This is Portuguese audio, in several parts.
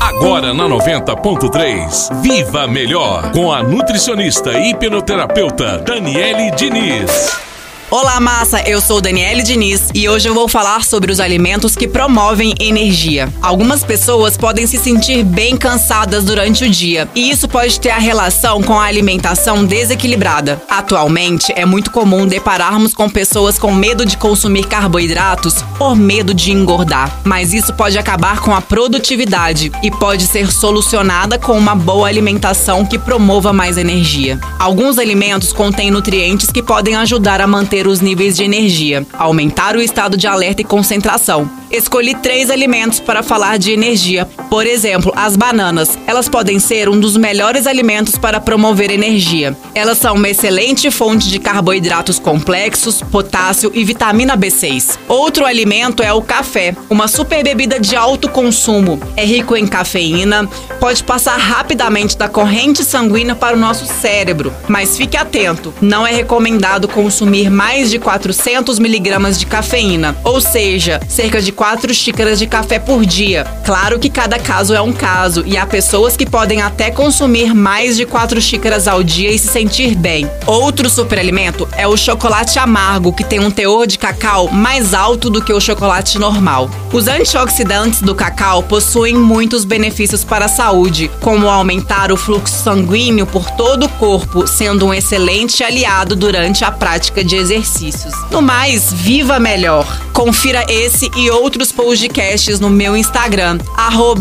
Agora na 90.3, Viva Melhor, com a nutricionista e hipnoterapeuta Daniele Diniz. Olá, massa! Eu sou Daniele Diniz e hoje eu vou falar sobre os alimentos que promovem energia. Algumas pessoas podem se sentir bem cansadas durante o dia e isso pode ter a relação com a alimentação desequilibrada. Atualmente, é muito comum depararmos com pessoas com medo de consumir carboidratos por medo de engordar, mas isso pode acabar com a produtividade e pode ser solucionada com uma boa alimentação que promova mais energia. Alguns alimentos contêm nutrientes que podem ajudar a manter os níveis de energia, aumentar o estado de alerta e concentração. Escolhi três alimentos para falar de energia. Por exemplo, as bananas. Elas podem ser um dos melhores alimentos para promover energia. Elas são uma excelente fonte de carboidratos complexos, potássio e vitamina B6. Outro alimento é o café, uma super bebida de alto consumo. É rico em cafeína, pode passar rapidamente da corrente sanguínea para o nosso cérebro. Mas fique atento, não é recomendado consumir mais de 400 miligramas de cafeína, ou seja, cerca de 4 xícaras de café por dia. Claro que cada caso é um caso e há pessoas que podem até consumir mais de 4 xícaras ao dia e se sentir bem. Outro superalimento é o chocolate amargo, que tem um teor de cacau mais alto do que o chocolate normal. Os antioxidantes do cacau possuem muitos benefícios para a saúde, como aumentar o fluxo sanguíneo por todo o corpo, sendo um excelente aliado durante a prática de exercício exercícios. No mais, viva melhor. Confira esse e outros podcasts no meu Instagram,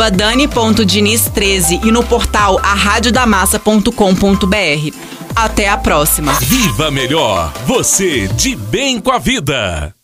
dani.diniz13 e no portal arradiodamassa.com.br. Até a próxima. Viva melhor, você de bem com a vida.